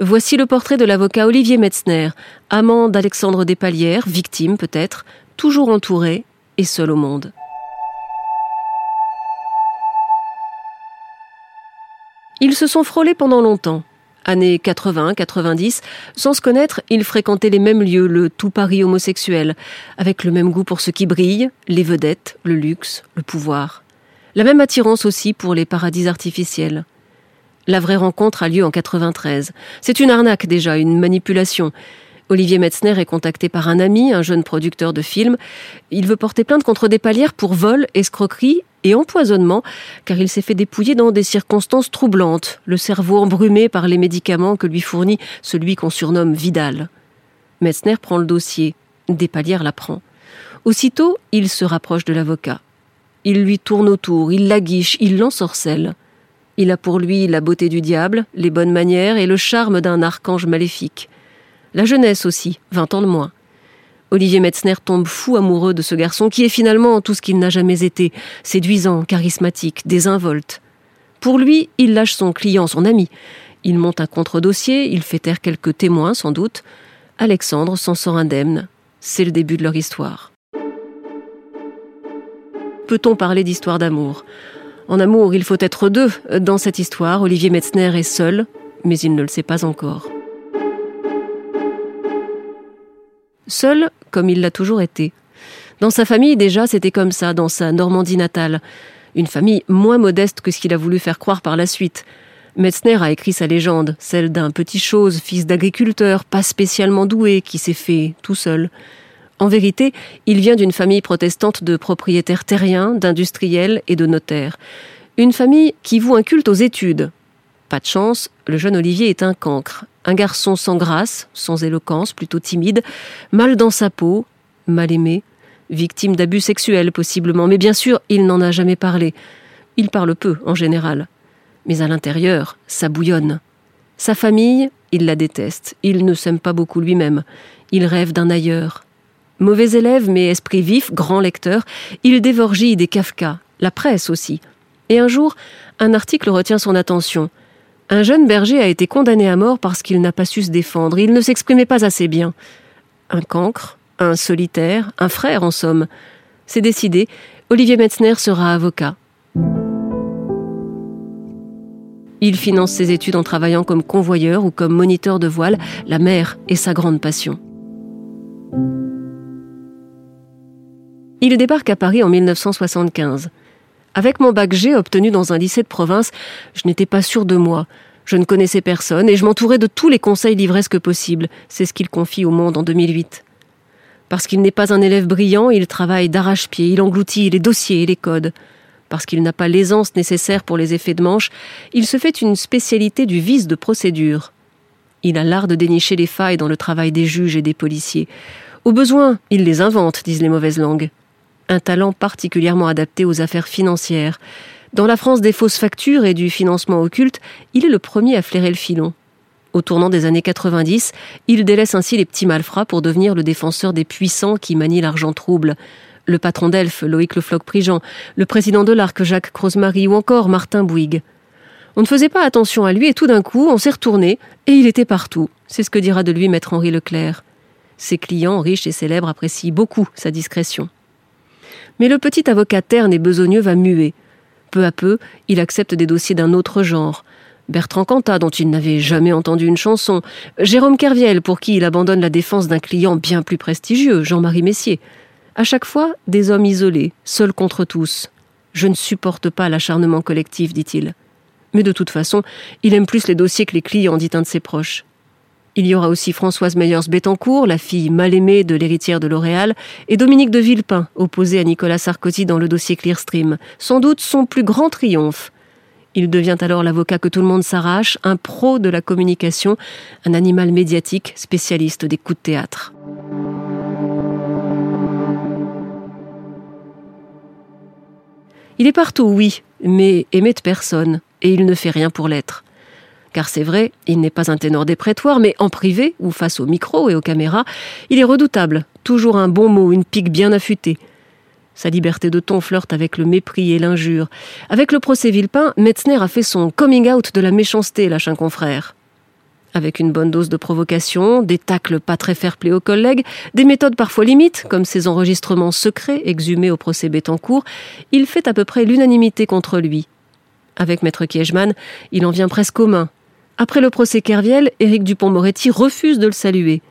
Voici le portrait de l'avocat Olivier Metzner, amant d'Alexandre Despalières, victime peut-être, toujours entouré et seul au monde. Ils se sont frôlés pendant longtemps années 80-90, sans se connaître, ils fréquentaient les mêmes lieux, le tout Paris homosexuel, avec le même goût pour ce qui brille, les vedettes, le luxe, le pouvoir. La même attirance aussi pour les paradis artificiels. La vraie rencontre a lieu en 93. C'est une arnaque déjà, une manipulation. Olivier Metzner est contacté par un ami, un jeune producteur de films. Il veut porter plainte contre des palières pour vol, escroquerie et empoisonnement, car il s'est fait dépouiller dans des circonstances troublantes, le cerveau embrumé par les médicaments que lui fournit celui qu'on surnomme Vidal. Metzner prend le dossier, Despalières l'apprend. Aussitôt, il se rapproche de l'avocat. Il lui tourne autour, il l'aguiche, il l'ensorcelle. Il a pour lui la beauté du diable, les bonnes manières et le charme d'un archange maléfique. La jeunesse aussi, vingt ans de moins. Olivier Metzner tombe fou amoureux de ce garçon qui est finalement tout ce qu'il n'a jamais été, séduisant, charismatique, désinvolte. Pour lui, il lâche son client, son ami. Il monte un contre-dossier, il fait taire quelques témoins sans doute. Alexandre s'en sort indemne. C'est le début de leur histoire. Peut-on parler d'histoire d'amour? En amour, il faut être deux. Dans cette histoire, Olivier Metzner est seul, mais il ne le sait pas encore. Seul, comme il l'a toujours été. Dans sa famille, déjà, c'était comme ça, dans sa Normandie natale. Une famille moins modeste que ce qu'il a voulu faire croire par la suite. Metzner a écrit sa légende, celle d'un petit chose, fils d'agriculteur, pas spécialement doué, qui s'est fait tout seul. En vérité, il vient d'une famille protestante de propriétaires terriens, d'industriels et de notaires. Une famille qui voue un culte aux études. Pas de chance, le jeune Olivier est un cancre, un garçon sans grâce, sans éloquence, plutôt timide, mal dans sa peau, mal aimé, victime d'abus sexuels possiblement, mais bien sûr, il n'en a jamais parlé. Il parle peu, en général. Mais à l'intérieur, ça bouillonne. Sa famille, il la déteste. Il ne s'aime pas beaucoup lui-même. Il rêve d'un ailleurs. Mauvais élève, mais esprit vif, grand lecteur, il dévore des Kafka, la presse aussi. Et un jour, un article retient son attention. Un jeune berger a été condamné à mort parce qu'il n'a pas su se défendre, il ne s'exprimait pas assez bien. Un cancre, un solitaire, un frère en somme. C'est décidé, Olivier Metzner sera avocat. Il finance ses études en travaillant comme convoyeur ou comme moniteur de voile. La mer est sa grande passion. Il débarque à Paris en 1975. Avec mon bac G obtenu dans un lycée de province, je n'étais pas sûr de moi. Je ne connaissais personne et je m'entourais de tous les conseils livresques possibles. C'est ce qu'il confie au monde en 2008. Parce qu'il n'est pas un élève brillant, il travaille d'arrache-pied, il engloutit les dossiers et les codes. Parce qu'il n'a pas l'aisance nécessaire pour les effets de manche, il se fait une spécialité du vice de procédure. Il a l'art de dénicher les failles dans le travail des juges et des policiers. Au besoin, il les invente, disent les mauvaises langues un talent particulièrement adapté aux affaires financières. Dans la France des fausses factures et du financement occulte, il est le premier à flairer le filon. Au tournant des années 90, il délaisse ainsi les petits malfrats pour devenir le défenseur des puissants qui manient l'argent trouble. Le patron d'Elf, Loïc Le Floch-Prigent, le président de l'Arc, Jacques Crozemarie ou encore Martin Bouygues. On ne faisait pas attention à lui et tout d'un coup, on s'est retourné et il était partout. C'est ce que dira de lui maître Henri Leclerc. Ses clients, riches et célèbres, apprécient beaucoup sa discrétion. Mais le petit avocat terne et besogneux va muer. Peu à peu, il accepte des dossiers d'un autre genre. Bertrand Cantat, dont il n'avait jamais entendu une chanson, Jérôme Kerviel, pour qui il abandonne la défense d'un client bien plus prestigieux, Jean-Marie Messier. À chaque fois, des hommes isolés, seuls contre tous. Je ne supporte pas l'acharnement collectif, dit-il. Mais de toute façon, il aime plus les dossiers que les clients, dit un de ses proches. Il y aura aussi Françoise Meyers-Bettencourt, la fille mal aimée de l'héritière de L'Oréal, et Dominique de Villepin, opposée à Nicolas Sarkozy dans le dossier Clearstream. Sans doute son plus grand triomphe. Il devient alors l'avocat que tout le monde s'arrache, un pro de la communication, un animal médiatique, spécialiste des coups de théâtre. Il est partout, oui, mais aimé de personne, et il ne fait rien pour l'être. Car c'est vrai, il n'est pas un ténor des mais en privé, ou face au micro et aux caméras, il est redoutable, toujours un bon mot, une pique bien affûtée. Sa liberté de ton flirte avec le mépris et l'injure. Avec le procès Villepin, Metzner a fait son coming out de la méchanceté, lâche un confrère. Avec une bonne dose de provocation, des tacles pas très fair-play aux collègues, des méthodes parfois limites, comme ses enregistrements secrets exhumés au procès Bettencourt, il fait à peu près l'unanimité contre lui. Avec Maître Kiechman, il en vient presque aux mains. Après le procès Kerviel, Éric Dupont-Moretti refuse de le saluer.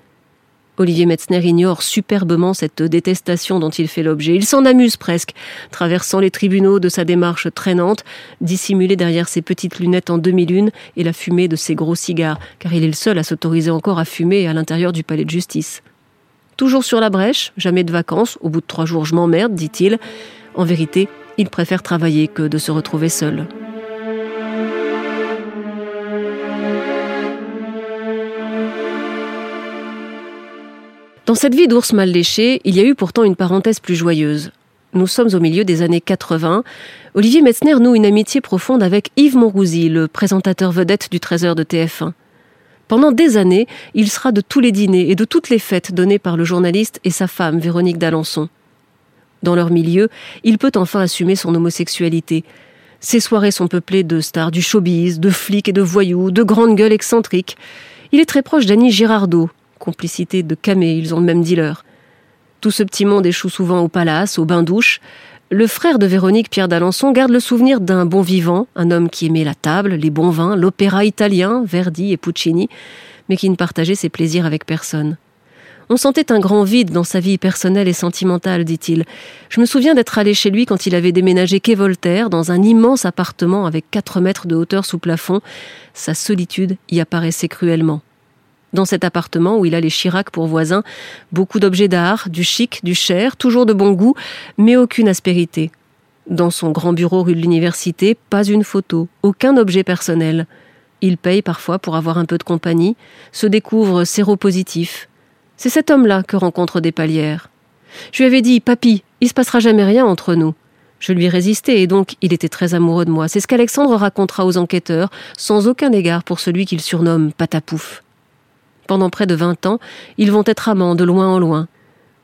Olivier Metzner ignore superbement cette détestation dont il fait l'objet. Il s'en amuse presque, traversant les tribunaux de sa démarche traînante, dissimulé derrière ses petites lunettes en demi-lune et la fumée de ses gros cigares, car il est le seul à s'autoriser encore à fumer à l'intérieur du palais de justice. Toujours sur la brèche, jamais de vacances, au bout de trois jours je m'emmerde, dit-il. En vérité, il préfère travailler que de se retrouver seul. Dans cette vie d'ours mal léché, il y a eu pourtant une parenthèse plus joyeuse. Nous sommes au milieu des années 80. Olivier Metzner noue une amitié profonde avec Yves Monrouzy, le présentateur vedette du Trésor de TF1. Pendant des années, il sera de tous les dîners et de toutes les fêtes données par le journaliste et sa femme, Véronique d'Alençon. Dans leur milieu, il peut enfin assumer son homosexualité. Ses soirées sont peuplées de stars du showbiz, de flics et de voyous, de grandes gueules excentriques. Il est très proche d'Annie Girardot, complicité de Camé, ils ont le même dealer. Tout ce petit monde échoue souvent au palace, au bain-douche. Le frère de Véronique, Pierre d'Alençon, garde le souvenir d'un bon vivant, un homme qui aimait la table, les bons vins, l'opéra italien, Verdi et Puccini, mais qui ne partageait ses plaisirs avec personne. On sentait un grand vide dans sa vie personnelle et sentimentale, dit-il. Je me souviens d'être allé chez lui quand il avait déménagé quai Voltaire, dans un immense appartement avec quatre mètres de hauteur sous plafond. Sa solitude y apparaissait cruellement. Dans cet appartement où il a les Chirac pour voisins, beaucoup d'objets d'art, du chic, du cher, toujours de bon goût, mais aucune aspérité. Dans son grand bureau rue de l'université, pas une photo, aucun objet personnel. Il paye parfois pour avoir un peu de compagnie, se découvre séropositif. C'est cet homme-là que rencontre des palières. Je lui avais dit, papy, il se passera jamais rien entre nous. Je lui ai résisté et donc il était très amoureux de moi. C'est ce qu'Alexandre racontera aux enquêteurs, sans aucun égard pour celui qu'il surnomme Patapouf. Pendant près de vingt ans, ils vont être amants de loin en loin.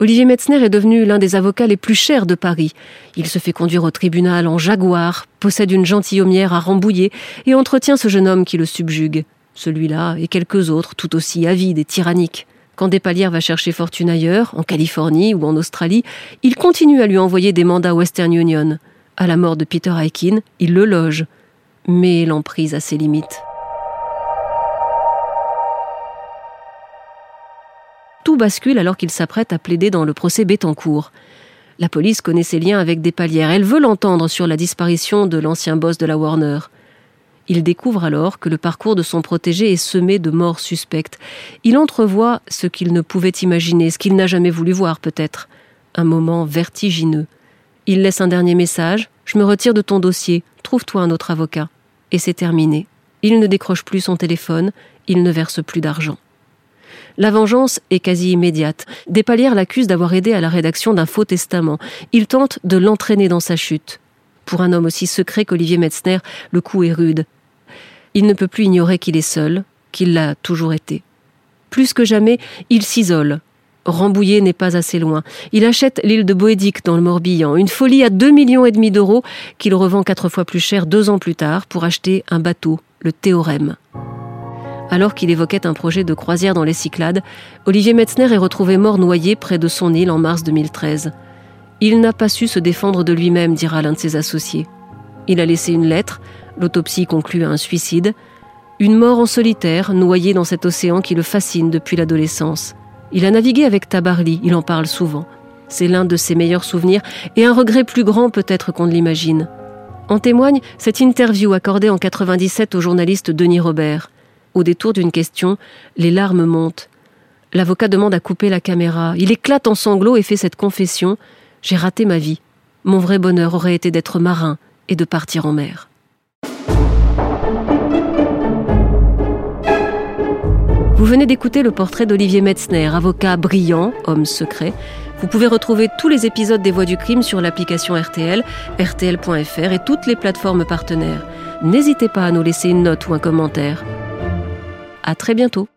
Olivier Metzner est devenu l'un des avocats les plus chers de Paris. Il se fait conduire au tribunal en jaguar, possède une gentilhommière à Rambouillet et entretient ce jeune homme qui le subjugue. Celui-là et quelques autres tout aussi avides et tyranniques. Quand Despalières va chercher fortune ailleurs, en Californie ou en Australie, il continue à lui envoyer des mandats Western Union. À la mort de Peter Aikin, il le loge. Mais l'emprise a ses limites. Tout bascule alors qu'il s'apprête à plaider dans le procès Bettencourt. La police connaît ses liens avec des palières. Elle veut l'entendre sur la disparition de l'ancien boss de la Warner. Il découvre alors que le parcours de son protégé est semé de morts suspectes. Il entrevoit ce qu'il ne pouvait imaginer, ce qu'il n'a jamais voulu voir peut-être. Un moment vertigineux. Il laisse un dernier message. Je me retire de ton dossier. Trouve-toi un autre avocat. Et c'est terminé. Il ne décroche plus son téléphone. Il ne verse plus d'argent. La vengeance est quasi immédiate. Despalières l'accuse d'avoir aidé à la rédaction d'un faux testament. Il tente de l'entraîner dans sa chute. Pour un homme aussi secret qu'Olivier Metzner, le coup est rude. Il ne peut plus ignorer qu'il est seul, qu'il l'a toujours été. Plus que jamais, il s'isole. Rambouillet n'est pas assez loin. Il achète l'île de Boédic dans le Morbihan, une folie à deux millions et demi d'euros qu'il revend quatre fois plus cher deux ans plus tard pour acheter un bateau, le Théorème. Alors qu'il évoquait un projet de croisière dans les Cyclades, Olivier Metzner est retrouvé mort noyé près de son île en mars 2013. Il n'a pas su se défendre de lui-même, dira l'un de ses associés. Il a laissé une lettre, l'autopsie conclut à un suicide, une mort en solitaire, noyé dans cet océan qui le fascine depuis l'adolescence. Il a navigué avec Tabarly, il en parle souvent. C'est l'un de ses meilleurs souvenirs et un regret plus grand peut-être qu'on ne l'imagine. En témoigne cette interview accordée en 97 au journaliste Denis Robert. Au détour d'une question, les larmes montent. L'avocat demande à couper la caméra. Il éclate en sanglots et fait cette confession J'ai raté ma vie. Mon vrai bonheur aurait été d'être marin et de partir en mer. Vous venez d'écouter le portrait d'Olivier Metzner, avocat brillant, homme secret. Vous pouvez retrouver tous les épisodes des Voix du crime sur l'application RTL, rtl.fr et toutes les plateformes partenaires. N'hésitez pas à nous laisser une note ou un commentaire. À très bientôt.